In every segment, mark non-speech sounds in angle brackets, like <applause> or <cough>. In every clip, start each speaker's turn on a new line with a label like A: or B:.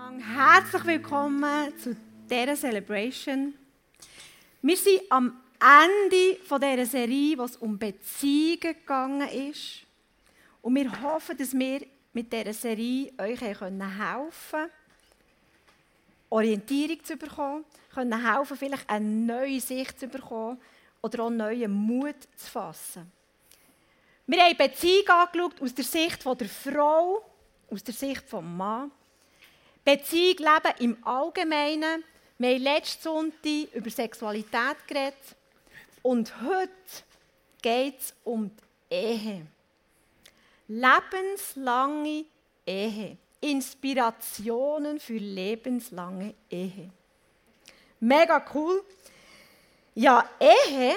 A: Herzlich willkommen zu dieser Celebration. Wir sind am Ende dieser Serie, wo es um Beziehungen gegangen ist. Und wir hoffen, dass wir mit dieser Serie euch helfen können, Orientierung zu bekommen, können helfen, vielleicht eine neue Sicht zu bekommen oder auch neuen Mut zu fassen. Wir haben Beziehung angeschaut aus der Sicht der Frau, aus der Sicht des Mannes. Beziehung leben im Allgemeinen. Wir haben letzten Sonntag über Sexualität geredet. Und heute geht es um die Ehe. Lebenslange Ehe. Inspirationen für lebenslange Ehe. Mega cool. Ja, Ehe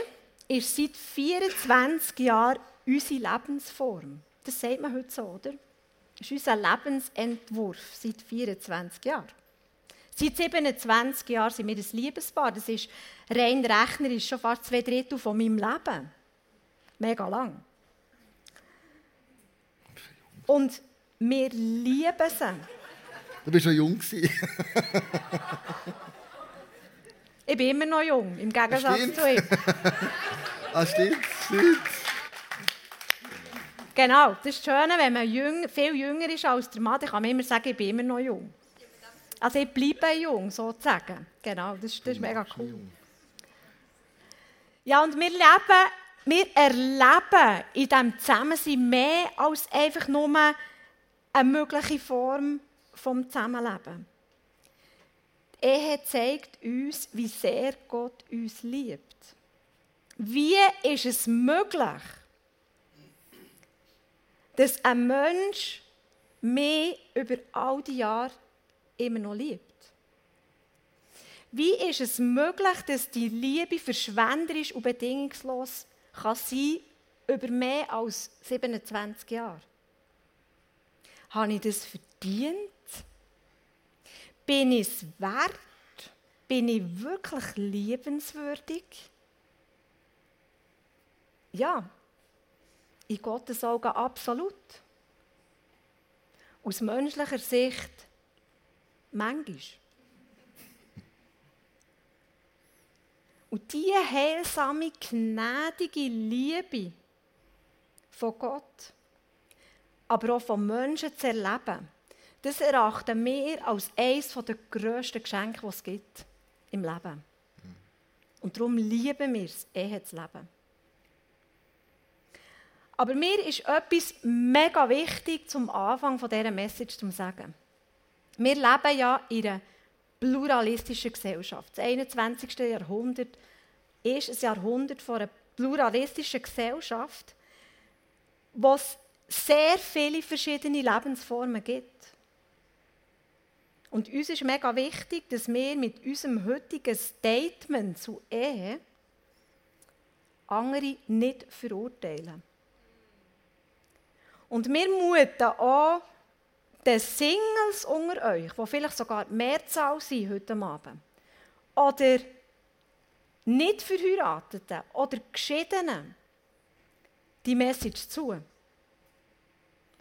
A: ist seit 24 Jahren unsere Lebensform. Das sagt man heute so, oder? Das ist unser Lebensentwurf seit 24 Jahren. Seit 27 Jahren sind wir ein Liebespaar. Das ist rein rechnerisch schon fast zwei Drittel von meinem Leben. Mega lang. Und wir lieben sie.
B: Du bist schon jung.
A: ich bin immer noch jung, im Gegensatz zu ihm.
B: ah, stimmt, stimmt.
A: Genau, das ist schön, wenn man jüng, viel jünger ist als der Mann, dann kann man immer sagen, ich bin immer noch jung. Also ich bleibe jung, sozusagen. Genau, das, das ist mega cool. Ja, und wir leben, wir erleben in diesem Zusammensein mehr als einfach nur eine mögliche Form vom Zusammenleben. Die Ehe zeigt uns, wie sehr Gott uns liebt. Wie ist es möglich, dass ein Mensch mich über all die Jahre immer noch liebt? Wie ist es möglich, dass die Liebe verschwenderisch und bedingungslos kann sein über mehr als 27 Jahre? Habe ich das verdient? Bin ich es wert? Bin ich wirklich liebenswürdig? Ja, in Gottes Augen absolut. Aus menschlicher Sicht manchmal. Und diese heilsame, gnädige Liebe von Gott, aber auch von Menschen zu erleben, das erachten wir als eines der grössten Geschenke, die es gibt im Leben. Und darum lieben wir es, Ehe zu leben. Aber mir ist etwas mega wichtig zum Anfang dieser Message zu sagen. Wir leben ja in einer pluralistischen Gesellschaft. Das 21. Jahrhundert ist ein Jahrhundert von einer pluralistischen Gesellschaft, wo es sehr viele verschiedene Lebensformen gibt. Und uns ist mega wichtig, dass wir mit unserem heutigen Statement zu Ehe andere nicht verurteilen. Und wir muten auch den Singles unter euch, die vielleicht sogar Mehrzahl sind heute Abend, oder nicht Verheirateten oder Geschiedenen, die Message zu.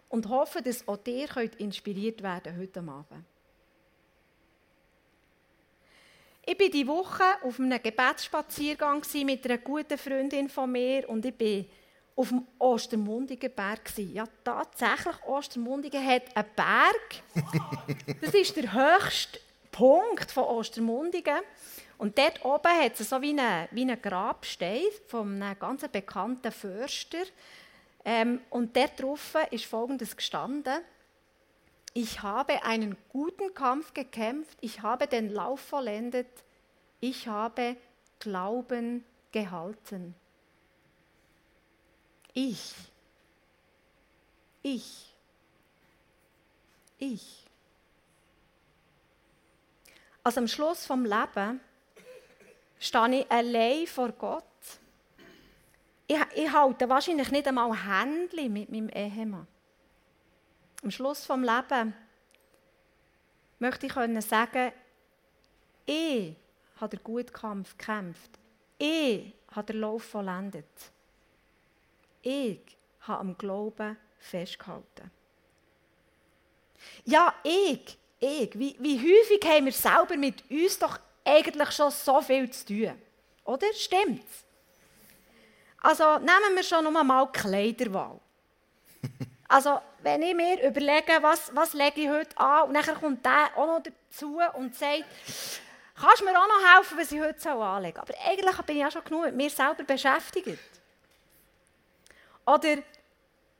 A: Und hoffen, dass auch ihr könnt inspiriert werden heute Abend. Ich war diese Woche auf einem Gebetsspaziergang mit einer guten Freundin von mir und ich bin auf dem Ostermundigen Berg. Ja, tatsächlich, Ostermundigen hat einen Berg. <laughs> Das ist der höchste Punkt von Ostermundigen. Und dort oben hat es so wie einen wie eine Grabstein von einem ganz bekannten Förster. Ähm, und dort drauf ist Folgendes gestanden. Ich habe einen guten Kampf gekämpft, ich habe den Lauf vollendet, ich habe Glauben gehalten. Ich. Ich. Ich. Also am Schluss vom Leben stehe ich allein vor Gott. Ich, ich halte wahrscheinlich nicht einmal Händchen mit meinem Ehemann. Am Schluss vom Leben möchte ich können sagen, ich habe den guten Kampf gekämpft. Ich habe den Lauf vollendet. Ich habe am Glauben festgehalten. Ja, ich ich, wie, wie häufig haben wir selber mit uns doch eigentlich schon so viel zu tun? Oder? Stimmt's? Also nehmen wir schon mal die Kleiderwahl. <laughs> Also wenn ich mir überlege, was, was lege ich heute an und dann kommt der auch noch dazu und sagt, kannst du mir auch noch helfen, was ich heute anlegen soll? Aber eigentlich bin ich ja schon genug mit mir selber beschäftigt. Oder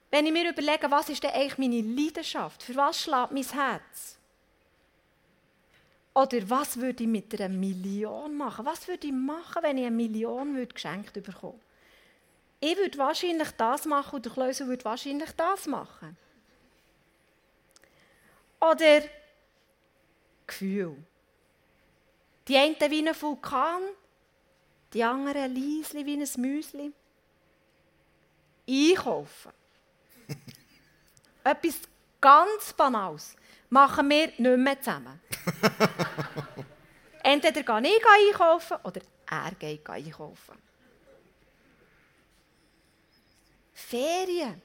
A: wenn ich mir überlege, was ist denn eigentlich meine Leidenschaft? Für was schlägt mein Herz? Oder was würde ich mit einer Million machen? Was würde ich machen, wenn ich eine Million geschenkt bekomme? Ich würde wahrscheinlich das machen und der Klöser würde wahrscheinlich das machen. Oder Gefühl. Die einen wie ein Vulkan, die anderen leise wie ein Müsli. Einkaufen. Etwas ganz Banales machen wir nicht mehr zusammen. <laughs> Entweder gehe ich einkaufen oder er geht einkaufen. Ferien.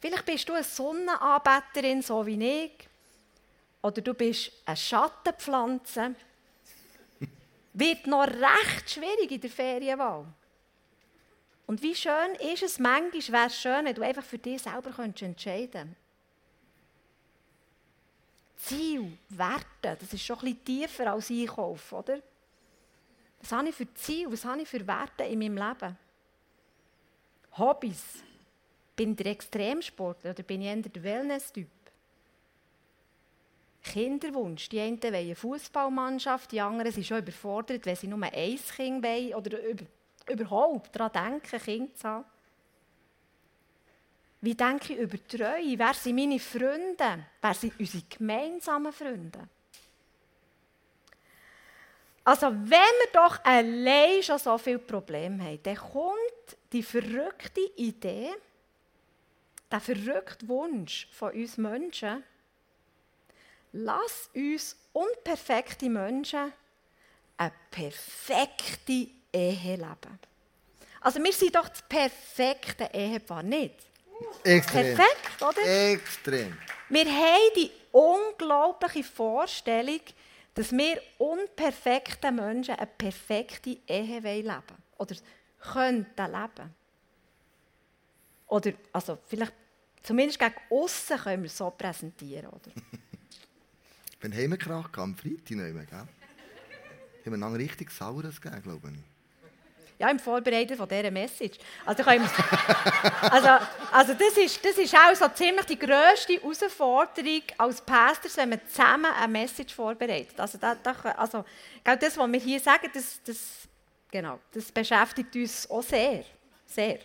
A: Vielleicht bist du eine Sonnenanbeterin, so wie ich. Oder du bist eine Schattenpflanze. Wird noch recht schwierig in der Ferienwahl. Und wie schön ist es, manchmal wäre es schön, wenn du einfach für dich selber entscheiden könntest. Ziel, Werte, das ist schon ein bisschen tiefer als Einkauf, oder? Was habe ich für Ziel, was habe ich für Werte in meinem Leben? Hobbys. Bin ich der Extremsportler oder bin ich eher der Wellness-Typ? Kinderwunsch. Die einen wollen eine Fußballmannschaft, die anderen sind schon überfordert, wenn sie nur ein Kind wollen oder überhaupt daran denken, Kind zu haben. Wie denke ich über Treue? Wer sind meine Freunde? Wer sind unsere gemeinsamen Freunde? Also, wenn wir doch allein schon so viele Probleme haben, dann kommt die verrückte Idee, der verrückte Wunsch von uns Menschen, lass uns unperfekte Menschen eine perfekte Ehe leben. Also wir sind doch das perfekte Ehepaar, nicht?
B: Extrem.
A: Perfekt, oder?
B: Extrem.
A: Wir haben die unglaubliche Vorstellung, dass wir unperfekten Menschen eine perfekte Ehe leben. Oder könnten leben. Oder, also vielleicht, zumindest gegen außen können wir so präsentieren, oder? <laughs>
B: Wenn haben wir Krach am Freitag nicht mehr, gell? Haben wir dann richtig Saures gegeben, glaube ich.
A: Ja, im Vorbereiten von dieser Message. Also, also, also das, ist, das ist auch so ziemlich die grösste Herausforderung als Pastors, wenn man zusammen eine Message vorbereitet. Also, da, da, also das, was wir hier sagen, das, das, genau, das beschäftigt uns auch sehr. Sehr.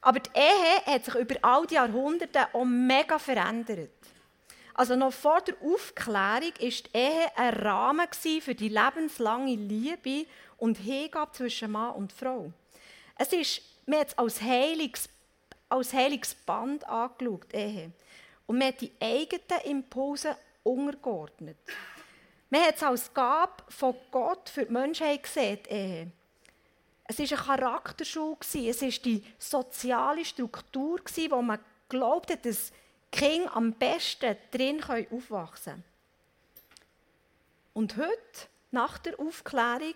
A: Aber die Ehe hat sich über all die Jahrhunderte auch mega verändert. Also noch vor der Aufklärung war die Ehe ein Rahmen für die lebenslange Liebe und Hingabe zwischen Mann und Frau. Es ist, man hat es als heiliges, als heiliges Band angeschaut, Ehe. Und man hat die eigenen Impulse untergeordnet. Man hat es als Gabe von Gott für die Menschheit gesehen, Ehe. Es war eine Charakterschule, es war die soziale Struktur, wo man glaubt hat, dass Kinder am besten drin aufwachsen können. Und heute, nach der Aufklärung,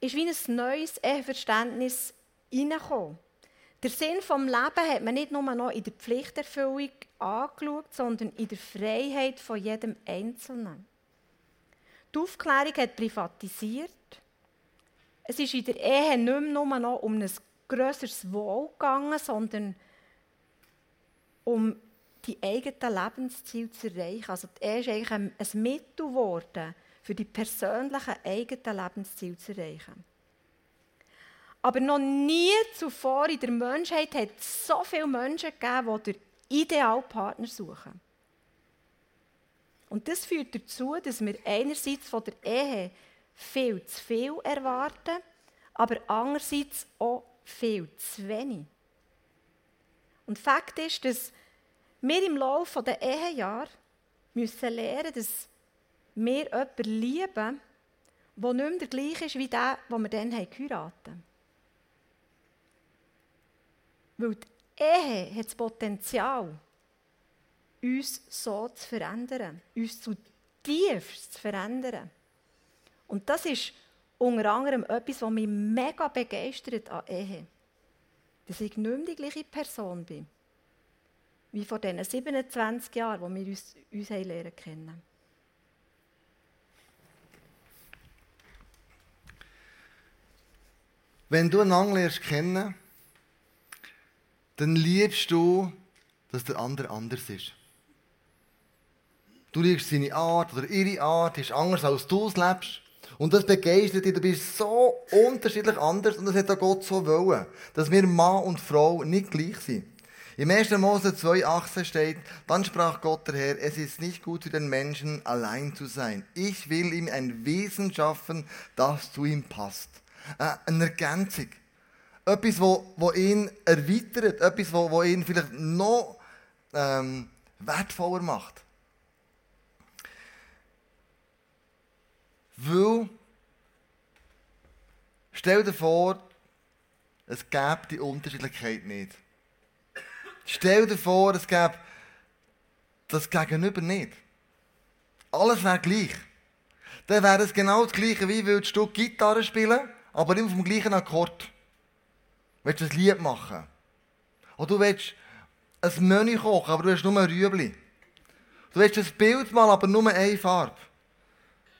A: ist wie ein neues Eheverständnis hineingekommen. Der Sinn des Lebens hat man nicht nur noch in der Pflichterfüllung angeschaut, sondern in der Freiheit von jedem Einzelnen. Die Aufklärung hat privatisiert. Es ist in der Ehe nicht mehr nur noch um ein grösseres Wohl gegangen, sondern um die eigenen Lebensziele zu erreichen. Also er ist eigentlich ein, ein Mittel geworden, für die persönlichen eigenen Lebensziele zu erreichen. Aber noch nie zuvor in der Menschheit hat es so viele Menschen gegeben, die den idealen Partner suchen. Und das führt dazu, dass wir einerseits von der Ehe viel zu viel erwarten, aber andererseits auch viel zu wenig. Und Fakt ist, dass wir im Laufe der Ehejahre müssen lernen, dass wir jemanden lieben, der nicht mehr der gleiche ist wie der, den wir dann geheiratet haben. Weil die Ehe hat das Potenzial, uns so zu verändern, uns zutiefst zu verändern. Und das ist unter anderem etwas, was mich mega begeistert an Ehe. Dass ich nicht mehr die gleiche Person bin, wie vor diesen 27 Jahren, wo wir uns, uns lernen kennen.
B: Wenn du einen lernst kennen, dann liebst du, dass der andere anders ist. Du liebst seine Art oder ihre Art, ist anders als du es lebst. Und das begeistert dich. Du bist so unterschiedlich anders und das hat auch Gott so wollen, dass wir Mann und Frau nicht gleich sind. Im 1. Mose 2,18 steht, dann sprach Gott der Herr, es ist nicht gut für den Menschen, allein zu sein. Ich will ihm ein Wesen schaffen, das zu ihm passt. Äh, eine Ergänzung. Etwas, wo, ihn erweitert, etwas, wo, wo ihn vielleicht noch ähm, wertvoller macht. Weil, stell dir vor, es gäbe die Unterschiedlichkeit nicht. Stell dir vor, es gäbe das Gegenüber nicht. Alles wäre gleich. Dann wäre es genau das Gleiche, wie würdest du Gitarre spielen aber immer vom gleichen Akkord. Du willst ein Lied machen. Oder du willst ein Menü kochen, aber du hast nur ein Rüebli. Du willst ein Bild malen, aber nur eine Farbe.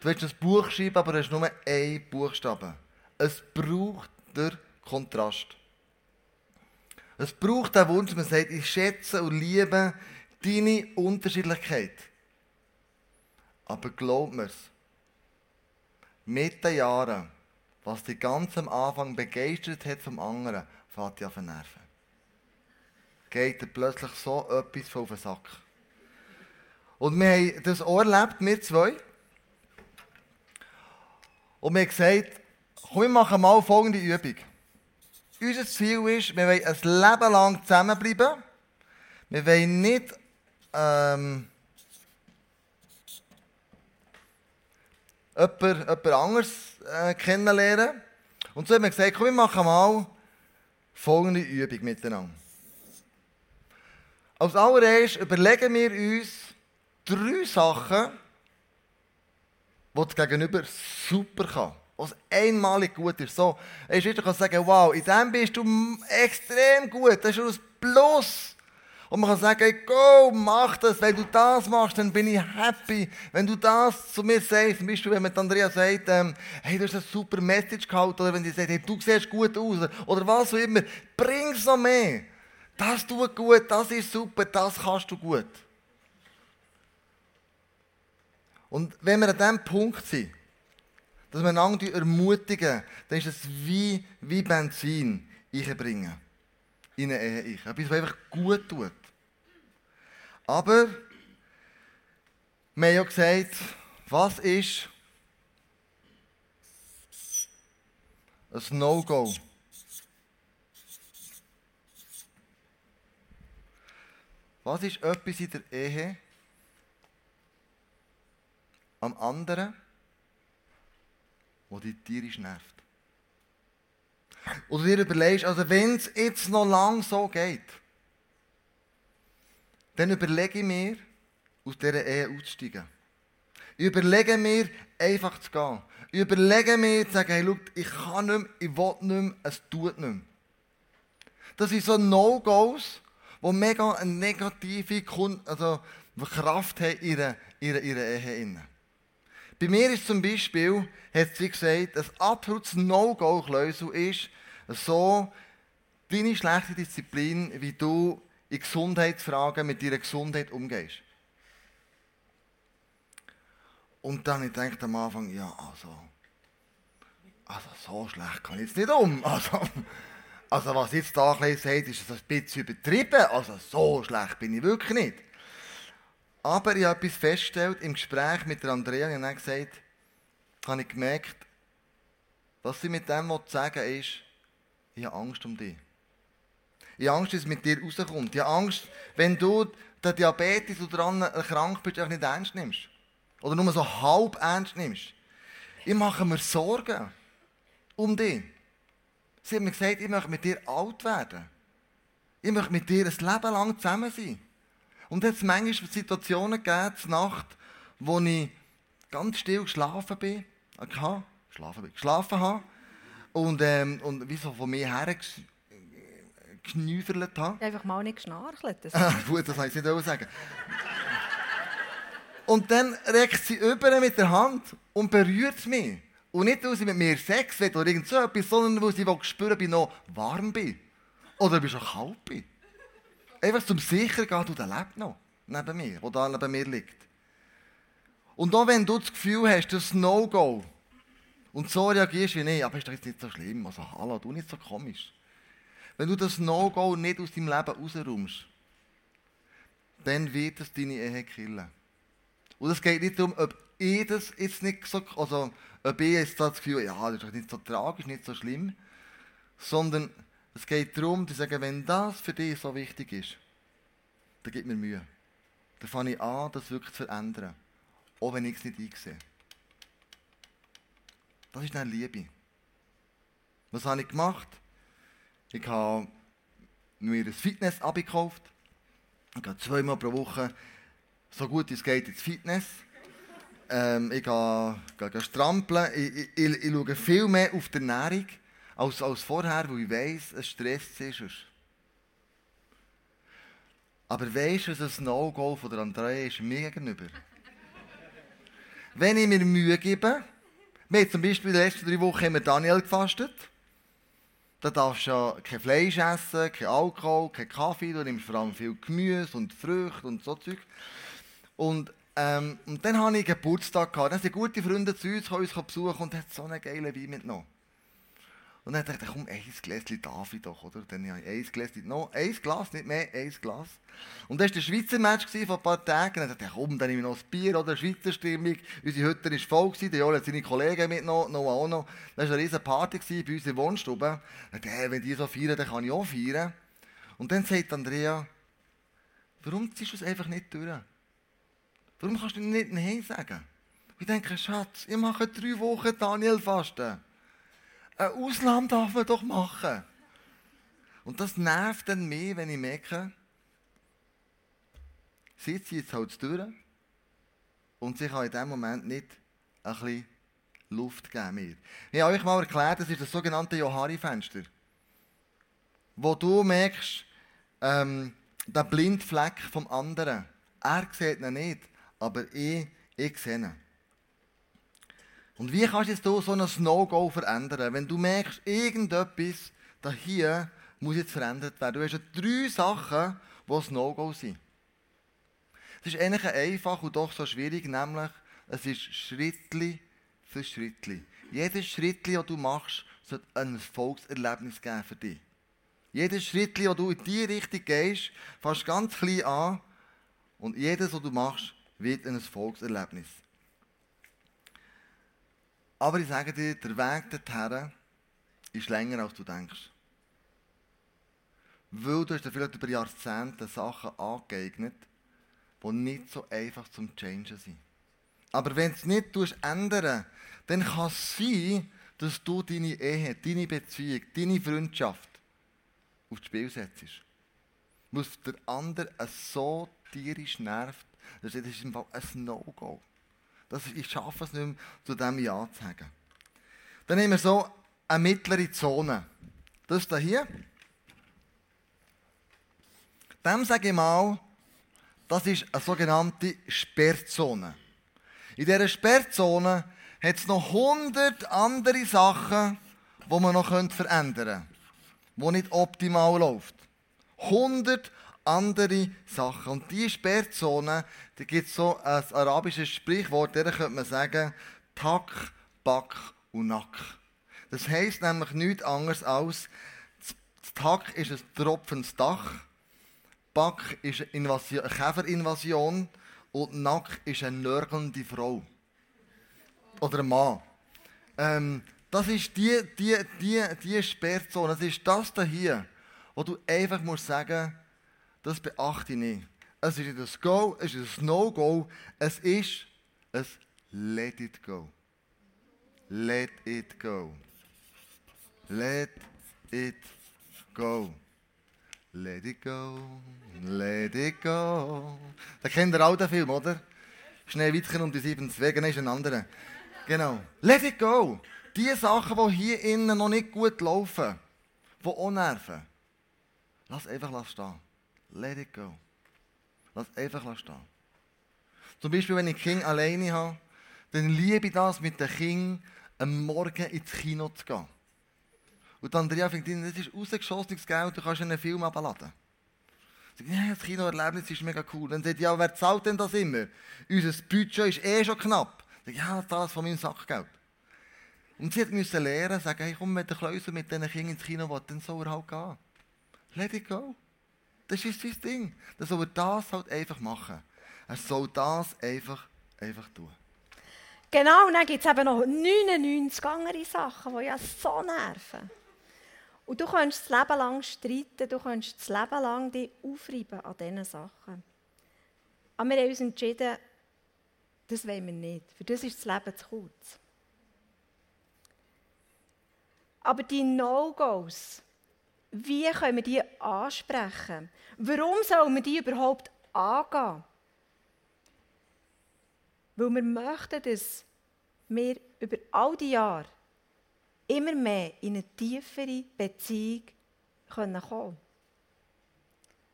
B: Du willst ein Buch schreiben, aber du hast nur einen Buchstaben. Es braucht den Kontrast. Es braucht den Wunsch, man sagt, ich schätze und liebe deine Unterschiedlichkeit. Aber glaub mir's, mit den Jahren was dich ganz am Anfang begeistert hat vom anderen, fährt dich auf den Nerven. Geht dir plötzlich so etwas von den Sack. Und wir haben das auch erlebt, wir zwei. Und wir haben gesagt, komm, wir machen mal folgende Übung. Unser Ziel ist, wir wollen ein Leben lang zusammenbleiben. Wir wollen nicht ähm, jemand, jemand anderes äh, kennenlernen. Und so haben wir gesagt, komm, wir machen mal folgende Übung miteinander. Als allererstes überlegen wir uns drei Sachen, die das Gegenüber super kann. Was einmalig gut ist. So, ist wieder sagen, wow, in dem bist du extrem gut. Das ist ein Plus. Und man kann sagen, go, mach das. Wenn du das machst, dann bin ich happy. Wenn du das zu mir sagst, zum Beispiel, wenn mir Andrea sagt, ähm, hey, du hast eine super Message gehabt, oder wenn sie sagt, hey, du siehst gut aus, oder was auch immer, bring's noch mehr. Das tut gut, das ist super, das kannst du gut. Und wenn wir an diesem Punkt sind, dass wir einander ermutigen, dann ist es wie, wie Benzin einbringen in eine Ehe. Etwas, was einfach gut tut. Aber wir haben ja gesagt, was ist ein No-Go? Was ist etwas in der Ehe am anderen, die tierisch nervt? Oder dir überlegst, also wenn es jetzt noch lang so geht, dann überlege ich mir, aus dieser Ehe auszusteigen. Ich überlege mir, einfach zu gehen. Ich überlege mir, zu sagen, hey, schau, ich kann nicht mehr, ich will nicht mehr, es tut nicht mehr. Das sind so No-Gos, die mega eine negative also Kraft haben in ihrer, ihrer, ihrer Ehe. Bei mir ist zum Beispiel, hat sie gesagt, ein absolutes No-Go, ist, so deine schlechte Disziplin, wie du in Gesundheitsfragen mit deiner Gesundheit umgehst. Und dann ich denke am Anfang, ja, also, also so schlecht kann ich jetzt nicht um. Also, also was jetzt da sagt, ist ein bisschen übertrieben. Also so schlecht bin ich wirklich nicht. Aber ich habe etwas festgestellt im Gespräch mit der Andrea und habe gesagt, habe ich gemerkt, was sie mit dem sagen ist, ich habe Angst um dich. Ich habe Angst, dass es mit dir rauskommt. Ich habe Angst, wenn du den Diabetes oder daran erkrankt bist, nicht ernst nimmst. Oder nur so halb ernst nimmst. Ich mache mir Sorgen um dich. Sie haben mir gesagt, ich möchte mit dir alt werden. Ich möchte mit dir ein Leben lang zusammen sein. Und es hat manchmal Situationen gegeben, Nacht, wo ich ganz still geschlafen bin, äh, geschlafen bin, geschlafen habe und, ähm, und wie so von mir her geschnüffelt habe.
A: Einfach mal nicht geschnarchelt. Das
B: Gut, das ich nicht sagen. und dann reckt sie über mit der Hand und berührt mich. Und nicht, weil sie mit mir Sex will oder irgend so etwas, sondern weil sie spüren, ob ich noch warm bin. Oder ob ich schon kalt bin. Einfach zum sicher gehen, du, der lebt noch neben mir, der da neben mir liegt. Und auch wenn du das Gefühl hast, das No-Go, und so reagierst wie ich, aber ist doch jetzt nicht so schlimm, also hallo, du nicht so komisch. Wenn du das No-Go nicht aus deinem Leben rausräumst, dann wird es deine Ehe killen. Und es geht nicht darum, ob ich das jetzt nicht so, also ob ich jetzt das Gefühl ja, das ist doch nicht so tragisch, nicht so schlimm, sondern es geht darum, zu sagen, wenn das für dich so wichtig ist, dann gib mir Mühe. Dann fange ich an, das wirklich zu verändern. Auch wenn ich es nicht einsehe. Das ist dann Liebe. Was habe ich gemacht? Ich habe mir ein Fitness abgekauft. Ich gehe zweimal pro Woche so gut es geht ins Fitness. Ähm, ich gehe, gehe, gehe strampeln. Ich, ich, ich, ich, schaue viel mehr auf die Ernährung als, als vorher, weil ich weiss, es stresst ist. Aber weißt du, was ein No-Go von Andrea ist mir gegenüber? Wenn ich mir Mühe gebe, wir haben zum Beispiel den letzten drei Wochen immer Daniel gefastet. Da darfst du ja kein Fleisch essen, kein Alkohol, kein Kaffee, du nimmst vor allem viel Gemüse und Früchte und so Zeug. Und, ähm, und dann hatte ich Geburtstag. Gehabt. Dann sind gute Freunde zu uns, uns besuchen und hat so einen geilen Wein mitgenommen. Und dann dachte ich, komm, ein Gläschen darf ich doch, oder? Dann habe ich ein Gläschen noch, ein Glas, nicht mehr, ein Glas. Und das war der Schweizer Match vor ein paar Tagen. Dann dachte ich, komm, dann nehme ich noch ein Bier, oder? Schweizer Stimmung. Unsere Hütte war voll, der Joel hat seine Kollegen mitgenommen, noch auch noch. Das war eine riesige Party bei uns in der Wohnstube. Und dachte, wenn die so feiern, dann kann ich auch feiern. Und dann sagt Andrea, warum ziehst du es einfach nicht durch? Warum kannst du nicht Nein sagen? Ich denke, Schatz, ich mache drei Wochen Daniel fasten. Ein Ausland darf man doch machen. Und das nervt dann mehr, wenn ich merke, sie zieht es halt durch und sie kann in diesem Moment nicht ein bisschen Luft geben mir. Ich habe euch mal erklärt, das ist das sogenannte Johari-Fenster. Wo du merkst, ähm, der Blindfleck vom anderen. Er sieht ihn nicht aber ich, ich sehe ihn. Und wie kannst du jetzt so ein No-Go verändern? Wenn du merkst, irgendetwas da hier muss jetzt verändert werden. Du hast ja drei Sachen, die ein No-Go sind. Es ist eigentlich einfach und doch so schwierig, nämlich es ist Schrittli für Schrittli. Jedes Schrittli, das du machst, sollte ein Erfolgserlebnis geben für dich. Jedes Schrittli, das du in die Richtung gehst, fängst ganz klein an und jedes, was du machst, wird ein Volkserlebnis. Aber ich sage dir, der Weg dorthin ist länger, als du denkst. Weil du hast dir vielleicht über Jahrzehnte Sachen angeeignet, die nicht so einfach zum Changen sind. Aber wenn du es nicht ändern dann kann es sein, dass du deine Ehe, deine Beziehung, deine Freundschaft aufs Spiel setzt. Weil der andere so tierisch nervt, das ist im Fall ein No-Go. Ich schaffe es nicht mehr, zu dem Ja zu sagen. Dann nehmen wir so eine mittlere Zone. Das da hier. Dem sage ich mal, das ist eine sogenannte Sperrzone. In dieser Sperrzone hat es noch 100 andere Sachen, die man noch verändern könnte, die nicht optimal läuft. 100 andere Sachen. Und diese Sperrzone, da gibt es so ein arabisches Sprichwort, da könnte man sagen, Tak, Bak und Nack. Das heisst nämlich nichts anderes als, das Tak ist ein tropfendes Dach, Bak ist eine, Invasion, eine Käferinvasion und Nack ist eine nörgelnde Frau. Oder ein Mann. Ähm, das ist die, die, die, die Sperrzone, das ist das hier, wo du einfach musst sagen das beachte ich nicht. Es ist ein Go, es ist ein No-Go, es ist ein Let it go. Let it go. Let it go. Let it go, let it go. Da kennt ihr auch den Film, oder? Schneewittchen und die sieben Zwerge, ist ein anderer. Genau. Let it go. Die Sachen, die hier innen noch nicht gut laufen, die auch nerven, lass einfach stehen. Let it go. Lass einfach stehen. Zum Beispiel, wenn ich Kind alleine habe, dann liebe ich das, mit den Kindern am Morgen ins Kino zu gehen. Und Andrea fängt an, das ist rausgeschossenes Geld, du kannst einen Film abladen. Ich sage, ja, das Kinoerlebnis ist mega cool. Dann sagt ja, wer zahlt denn das immer? Unser Budget ist eh schon knapp. Sage, ja, das alles von meinem Sackgeld. Und sie musste lernen, sagen, hey, komm mit den Klösern mit diesen Kindern ins Kino, dann soll er halt gehen. Let it go. Das ist sein Ding. Dann soll er das halt einfach machen. Er soll das einfach, einfach tun.
A: Genau, und dann gibt es eben noch 99 andere Sachen, die ja so nerven. Und du kannst das Leben lang streiten, du kannst das Leben lang dich aufreiben an diesen Sachen. Aber wir haben uns entschieden, das wollen wir nicht. Für das ist das Leben zu kurz. Aber die No-Gos, wie können wir die ansprechen? Warum sollen wir die überhaupt angehen? Weil wir möchten, dass wir über all die Jahre immer mehr in eine tiefere Beziehung kommen können.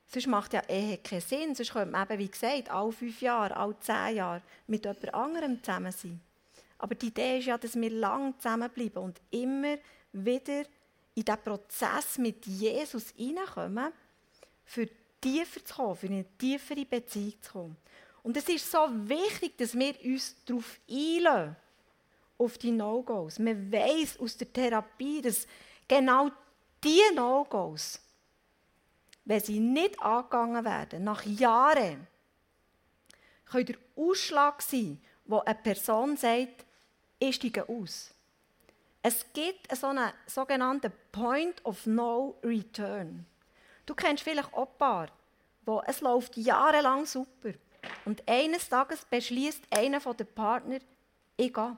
A: Sonst macht ja Ehe keinen Sinn. Sonst könnte man eben, wie gesagt, alle fünf Jahre, alle zehn Jahre mit jemand anderem zusammen sein. Aber die Idee ist ja, dass wir lang zusammenbleiben und immer wieder in diesen Prozess mit Jesus hineinkommen, für tiefer zu kommen, für eine tiefere Beziehung zu kommen. Und es ist so wichtig, dass wir uns darauf einlassen, auf die No-Gos. Man weiß aus der Therapie, dass genau diese No-Gos, wenn sie nicht angegangen werden, nach Jahren, können der Ausschlag sein, wo eine Person sagt, ich steige aus. Es gibt so einen sogenannten Point of No Return. Du kennst vielleicht auch wo es läuft jahrelang super und eines Tages beschließt einer der Partner, ich gehe.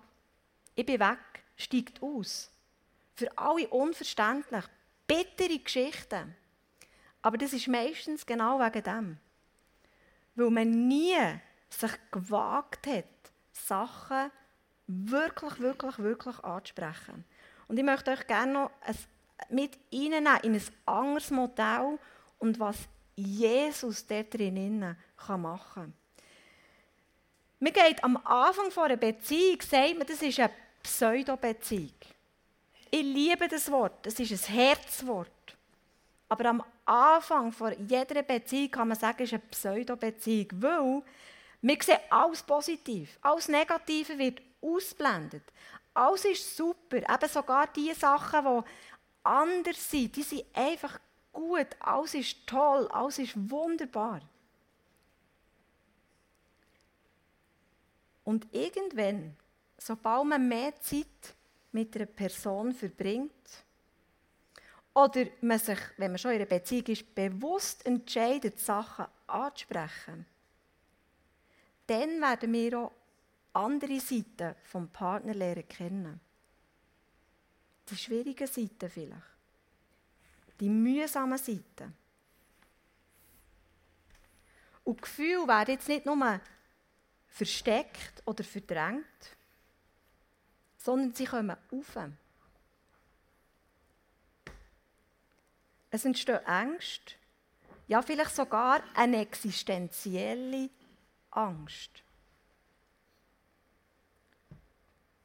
A: Ich bin weg, steigt aus. Für alle unverständlich, bittere Geschichten. Aber das ist meistens genau wegen dem. Weil man nie sich gewagt hat, Sachen wirklich, wirklich, wirklich anzusprechen. Und ich möchte euch gerne noch mit reinnehmen in ein anderes Modell und was Jesus dort drinnen machen kann. Geht am Anfang von einer Beziehung, sagt man, das ist eine Pseudo-Beziehung. Ich liebe das Wort, das ist ein Herzwort. Aber am Anfang von jeder Beziehung kann man sagen, ist eine Pseudo-Beziehung, weil wir sehen alles positiv, alles Negative wird ausblendet. Alles ist super, eben sogar die Sachen, die anders sind, die sind einfach gut, alles ist toll, alles ist wunderbar. Und irgendwann sobald man mehr Zeit mit einer Person verbringt, oder man sich, wenn man schon in einer Beziehung ist, bewusst entscheidet, Sachen anzusprechen, dann werden wir auch andere Seiten vom Partner lernen kennen. Die schwierigen Seiten vielleicht. Die mühsamen Seiten. Und Gefühle werden jetzt nicht nur versteckt oder verdrängt, sondern sie kommen auf. Es entsteht Angst, ja vielleicht sogar eine existenzielle Angst.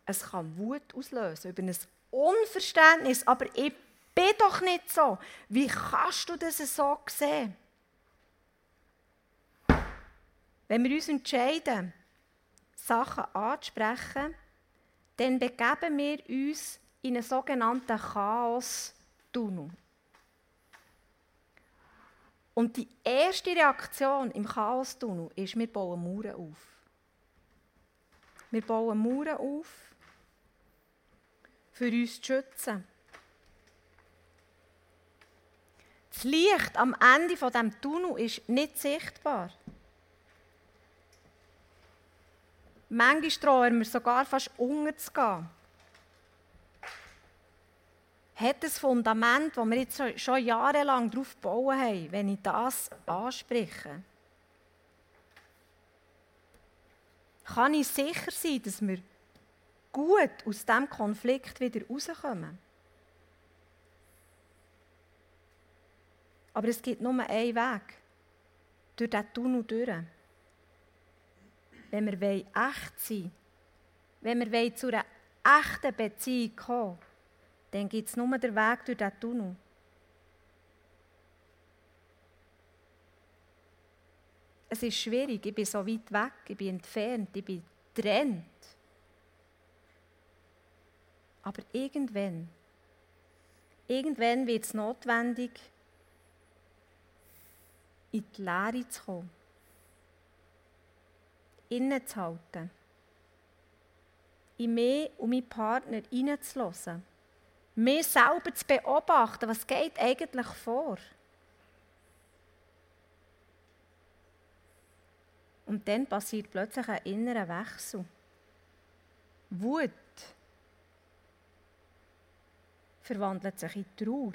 A: Es kann Wut auslösen über ein Unverständnis, aber ich bin doch nicht so. Wie kannst du das so sehen? Wenn wir uns entscheiden, Sachen anzusprechen, dann begeben wir uns in einen sogenannten Chaos-Tunnel. Und die erste Reaktion im Chaos-Tunnel ist, wir bauen Mauern auf. Wir bauen Mauern auf, für uns zu schützen. Das Licht am Ende von dem Tunnel ist nicht sichtbar. Manchmal trauen wir sogar fast unterzugehen. hat ein Fundament, das wir jetzt schon jahrelang darauf bauen haben, wenn ich das anspreche. Kann ich sicher sein, dass wir gut aus diesem Konflikt wieder rauskommen? Aber es gibt nur einen Weg. Durch diesen Tunnel durch. Wenn wir echt sein wollen, wenn wir zu einer echten Beziehung kommen dann gibt es nur den Weg durch diesen Tunnel. Es ist schwierig, ich bin so weit weg, ich bin entfernt, ich bin getrennt. Aber irgendwann, irgendwann wird es notwendig, in die Lehre zu kommen, innezuhalten, in mich und meinen Partner hineinzulassen, mich selber zu beobachten, was geht eigentlich vor. Und dann passiert plötzlich ein innerer Wechsel. Wut verwandelt sich in Trauer.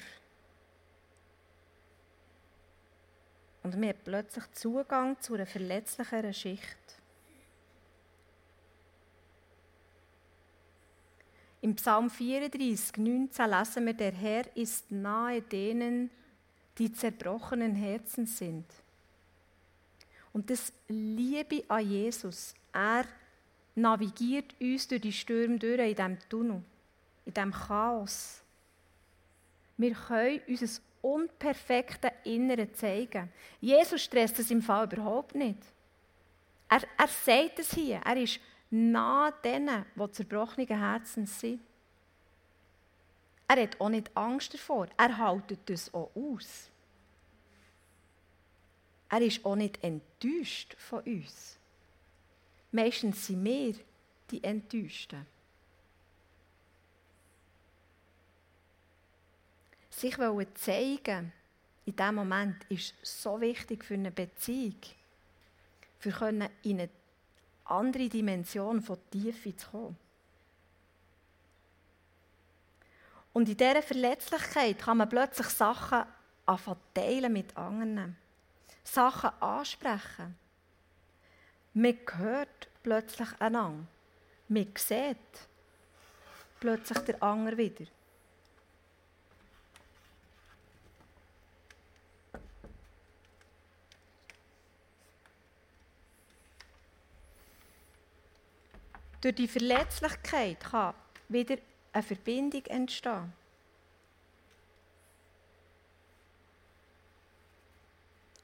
A: Und man hat plötzlich Zugang zu einer verletzlicheren Schicht. Im Psalm 34, 19 lesen wir, der Herr ist nahe denen, die zerbrochenen Herzen sind. Und das Liebe an Jesus, er navigiert uns durch die Stürme durch in diesem Tunnel, in diesem Chaos. Wir können unser unperfekte Innere zeigen. Jesus stresst es im Fall überhaupt nicht. Er, er sagt es hier. Er ist nah denen, die zerbrochenen Herzen sind. Er hat auch nicht Angst davor. Er hält das auch aus. Er ist auch nicht enttäuscht von uns. Meistens sind wir die Enttäuschten. Sich zeigen in diesem Moment ist so wichtig für eine Beziehung, für in eine andere Dimension von Tiefe zu kommen. Und in dieser Verletzlichkeit kann man plötzlich Sachen teilen mit anderen. Sachen ansprechen. Man hört plötzlich einander. Man sieht plötzlich der andere wieder. Durch die Verletzlichkeit kann wieder eine Verbindung entstehen.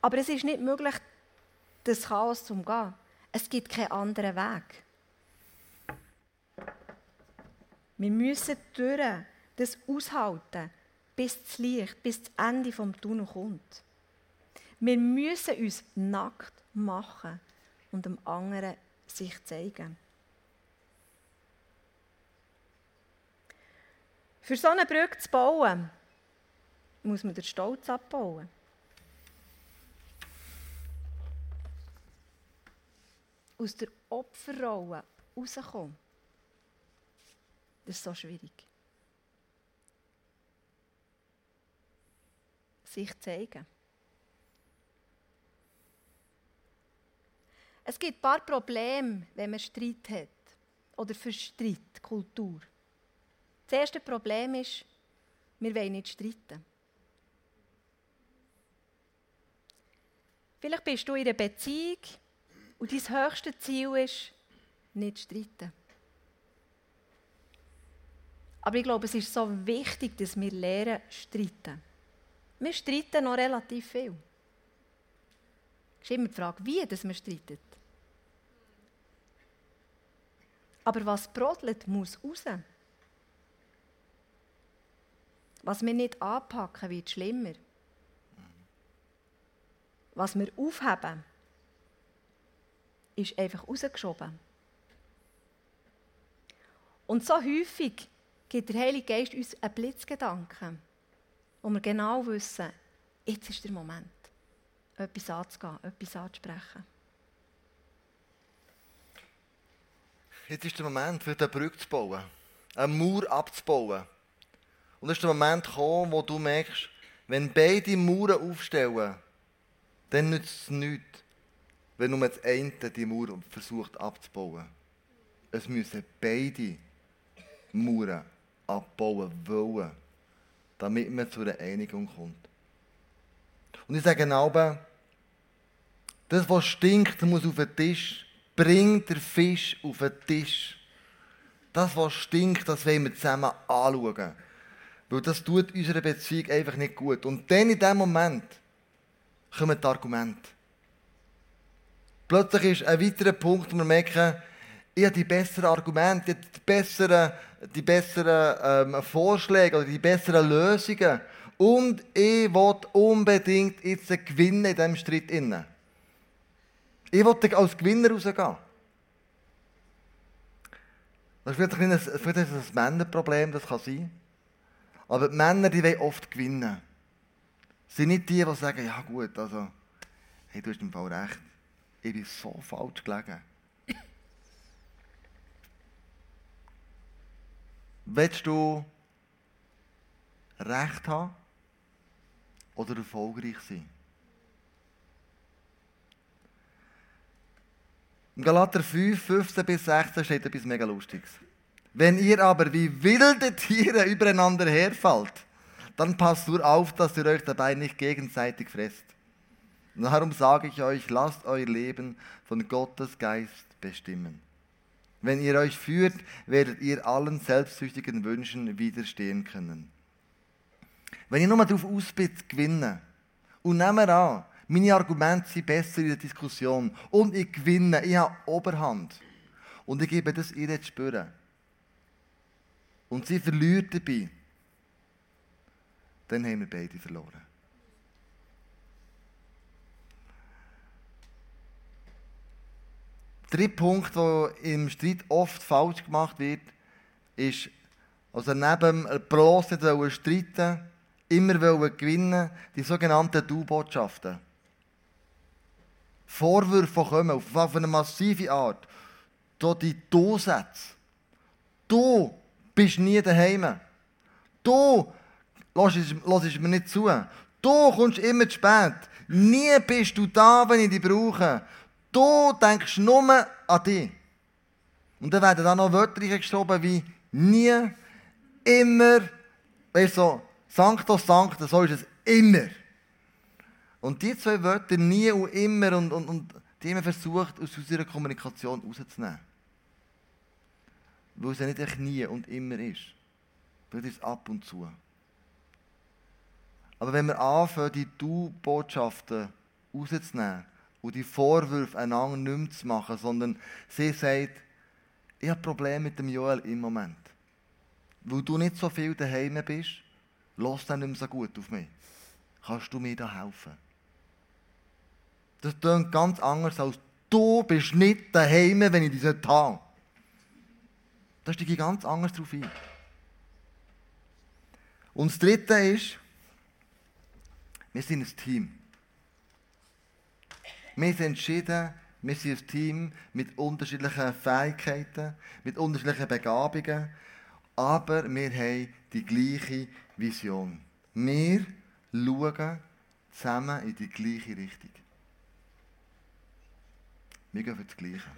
A: Aber es ist nicht möglich, das Chaos zu umgehen. Es gibt keinen anderen Weg. Wir müssen durch das aushalten, bis das Licht, bis das Ende vom Tunnel kommt. Wir müssen uns nackt machen und dem anderen sich zeigen. Für so eine Brücke zu bauen, muss man den Stolz abbauen. Aus der Opferrolle rauskommen, das ist so schwierig. Sich zeigen. Es gibt ein paar Probleme, wenn man Streit hat. Oder für Streitkultur. Das erste Problem ist, wir wollen nicht streiten. Vielleicht bist du in einer Beziehung und dein höchstes Ziel ist, nicht streiten. Aber ich glaube, es ist so wichtig, dass wir lernen, streiten. Wir streiten noch relativ viel. Es ist immer die Frage, wie dass man streitet. Aber was brodelt, muss raus. Was wir nicht anpacken, wird schlimmer. Was wir aufheben, ist einfach rausgeschoben. Und so häufig gibt der Heilige Geist uns einen Blitzgedanken, wo wir genau wissen, jetzt ist der Moment, etwas anzugehen, etwas anzusprechen.
B: Jetzt ist der Moment, für eine Brücke zu bauen, eine Mauer abzubauen Und es ist der Moment gekommen, wo du merkst, wenn beide Mauern aufstellen, dann nützt es nichts, wenn nur das eine die Mauer versucht abzubauen. Es müssen beide Mauern abbauen wollen, damit man zu einer Einigung kommt. Und ich sage auch, das, was stinkt, muss auf den Tisch. Bring den Fisch auf den Tisch. Das, was stinkt, das wollen wir zusammen anschauen. Weil das tut unserer Beziehung einfach nicht gut. Und dann in dem Moment kommen die Argumente. Plötzlich ist ein weiterer Punkt, wo wir merken, ich habe die besseren Argumente, die besseren, die besseren ähm, Vorschläge oder die besseren Lösungen. Und ich will unbedingt jetzt gewinnen in diesem Streit. Ich will als Gewinner rausgehen. Das ist vielleicht ein, vielleicht ein Männerproblem, das kann sein. Aber die Männer, die wollen oft gewinnen. Sind nicht die, die sagen, ja gut, also, hey, du hast im Fall recht. Ich bin so falsch gelegen. Willst du Recht haben oder erfolgreich sein? Im Galater 5, 15 bis 16 steht etwas mega Lustiges. Wenn ihr aber wie wilde Tiere <laughs> übereinander herfallt, dann passt nur auf, dass ihr euch dabei nicht gegenseitig fresst. Darum sage ich euch, lasst euer Leben von Gottes Geist bestimmen. Wenn ihr euch führt, werdet ihr allen selbstsüchtigen Wünschen widerstehen können. Wenn ich nur darauf aus bin, zu gewinnen, und nehmen wir an, meine Argumente sind besser in der Diskussion und ich gewinne, ich habe Oberhand und ich gebe das ihr zu spüren. Und sie verliert dabei, dann haben wir beide verloren. Der dritte Punkt, der im Streit oft falsch gemacht wird, ist, also neben bloß nicht streiten, immer gewinnen, die sogenannten Du-Botschaften. Vorwürfe kommen, auf eine massive Art. Da die Du-Sätze. Du bist nie daheim. Du lässt mir nicht zu. Du kommst immer zu spät. Nie bist du da, wenn ich dich brauche. Du denkst nur an dich. Und dann werden dann noch Wörter geschoben wie nie, immer, weißt du, so, Sanctus Sanctus, so ist es immer. Und die zwei Wörter, nie und immer, und, und, und die haben wir versucht, aus unserer Kommunikation rauszunehmen. Weil es ja nicht echt nie und immer ist. Vielleicht ist es ab und zu. Aber wenn wir anfangen, die Du-Botschaften rauszunehmen und die Vorwürfe einander nicht mehr zu machen, sondern sie sagt, ich habe Probleme mit dem Joel im Moment. Weil du nicht so viel daheim bist, lass dann nicht mehr so gut auf mich. Kannst du mir da helfen? Das klingt ganz anders als du bist nicht daheim, wenn ich dich habe. Da steige ich ganz anders drauf ein. Und das Dritte ist, wir sind ein Team. Wir sind entschieden, wir sind ein Team mit unterschiedlichen Fähigkeiten, mit unterschiedlichen Begabungen, aber wir haben die gleiche Vision. Wir schauen zusammen in die gleiche Richtung. Wir gehen für das Gleiche.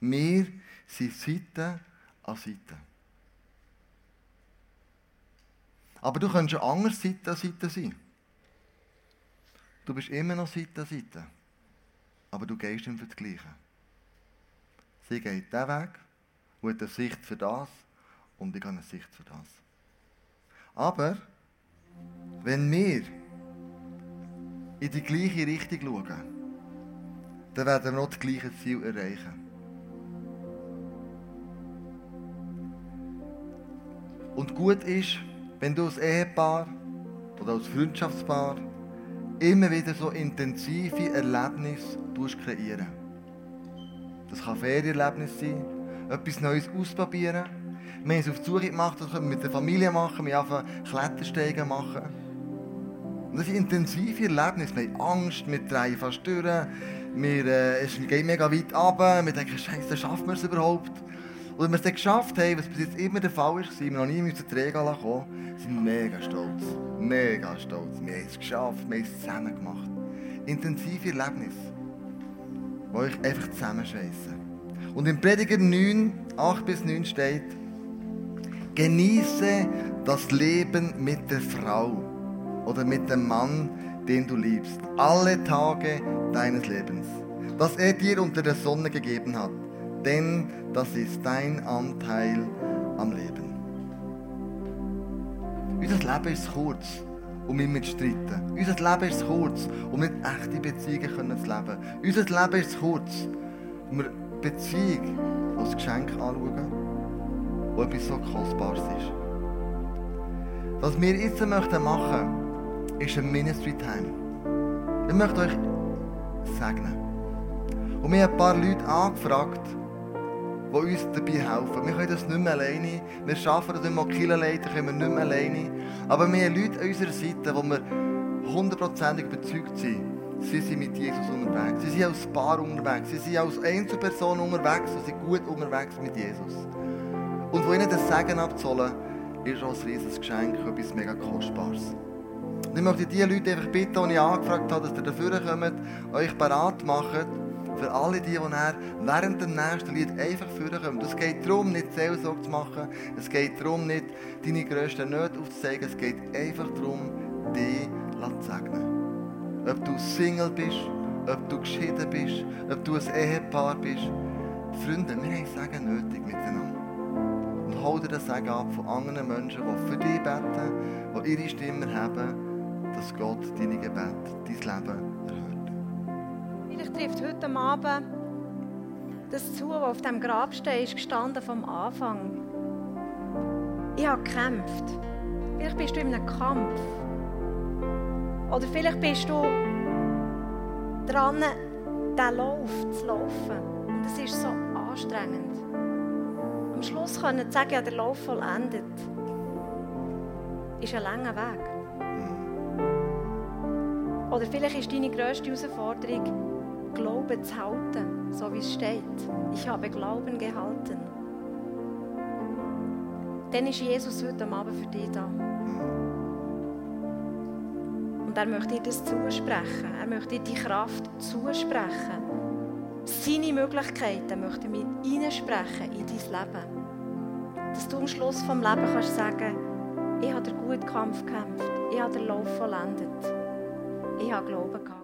B: Wir sind Seite an Seite. Aber du kannst schon anders Seite an Seite sein. Du bist immer noch Seite an Seite. Aber du gehst nicht für das Gleiche. Sie geht diesen Weg und hat eine Sicht für das und ich habe eine Sicht für das. Aber wenn wir in die gleiche Richtung schauen, dann werden wir noch das gleiche Ziel erreichen. Und gut ist, wenn du als Ehepaar oder als Freundschaftspaar immer wieder so intensive Erlebnisse kreieren Das kann Ferienerlebnis sein, etwas Neues ausprobieren. Wir haben es auf die Suche gemacht, das wir mit der Familie machen, wir haben Klettersteigen machen. Und das sind intensive Erlebnisse. Wir haben Angst, wir drehen fast durch, wir, äh, es geht mega weit runter, wir denken, Scheiße, schaffen wir es überhaupt? Und wenn wir es geschafft haben, was bis jetzt immer der Fall war, wir noch nie müssen die Regeln kommen, sind wir mega stolz. Mega stolz. Wir haben es geschafft, wir haben es zusammen gemacht. Intensive Erlebnisse, die euch einfach zusammenschweissen. Und im Prediger 9, 8 bis 9 steht, genieße das Leben mit der Frau oder mit dem Mann, den du liebst, alle Tage deines Lebens, das er dir unter der Sonne gegeben hat, denn das ist dein Anteil am Leben. Unser Leben ist kurz, um immer zu streiten. Unser Leben ist kurz, um nicht echte Beziehungen zu leben. Unser Leben ist kurz, um wir Beziehung als Geschenk anschauen, das etwas so Kostbares ist. Was wir jetzt möchten machen, ist ein Ministry Time. Ich möchte euch segnen. Und wir haben ein paar Leute angefragt, die uns dabei helfen. Wir können das nicht mehr alleine. Wir schaffen das nicht mehr Killerleiter, können wir nicht mehr alleine. Aber wir haben Leute an unserer Seite, wo wir hundertprozentig überzeugt sind, sie sind mit Jesus unterwegs. Sie sind als Paar unterwegs. Sie sind als Einzelperson unterwegs und sind gut unterwegs mit Jesus. Und wo ihnen das Segen abzahlen, ist auch ein riesiges Geschenk, etwas mega Kostbares. Und ich möchte die Leute einfach bitten, die ich angefragt habe, dass ihr dafür kommt, euch bereit macht, für alle die, die während dem nächsten Lied einfach vorkommen. Es geht darum, nicht Seelsorge zu machen. Es geht darum, nicht deine grössten Nöte aufzuzeigen. Es geht einfach darum, dich zu segnen. Ob du Single bist, ob du geschieden bist, ob du ein Ehepaar bist. Freunde, wir haben Segen nötig miteinander. Und hol dir das Segen ab von anderen Menschen, die für dich beten, die ihre Stimme haben, dass Gott deine Gebete, dein Leben
A: Vielleicht trifft heute Abend das zu, was auf dem Grabstein ist gestanden vom Anfang. Ich habe gekämpft. Vielleicht bist du in einem Kampf. Oder vielleicht bist du dran, diesen Lauf zu laufen. Und es ist so anstrengend. Am Schluss können zu sagen, ja, der Lauf vollendet, ist ein langer Weg. Oder vielleicht ist deine grösste Herausforderung, Glauben zu halten, so wie es steht. Ich habe Glauben gehalten. Dann ist Jesus heute Abend für dich da. Und er möchte dir das zusprechen. Er möchte dir die Kraft zusprechen. Seine Möglichkeiten möchte er mit hineinsprechen in dein Leben. Dass du am Schluss vom Leben kannst sagen, ich habe den guten Kampf gekämpft. Ich habe den Lauf vollendet. Ich habe Glauben gehabt.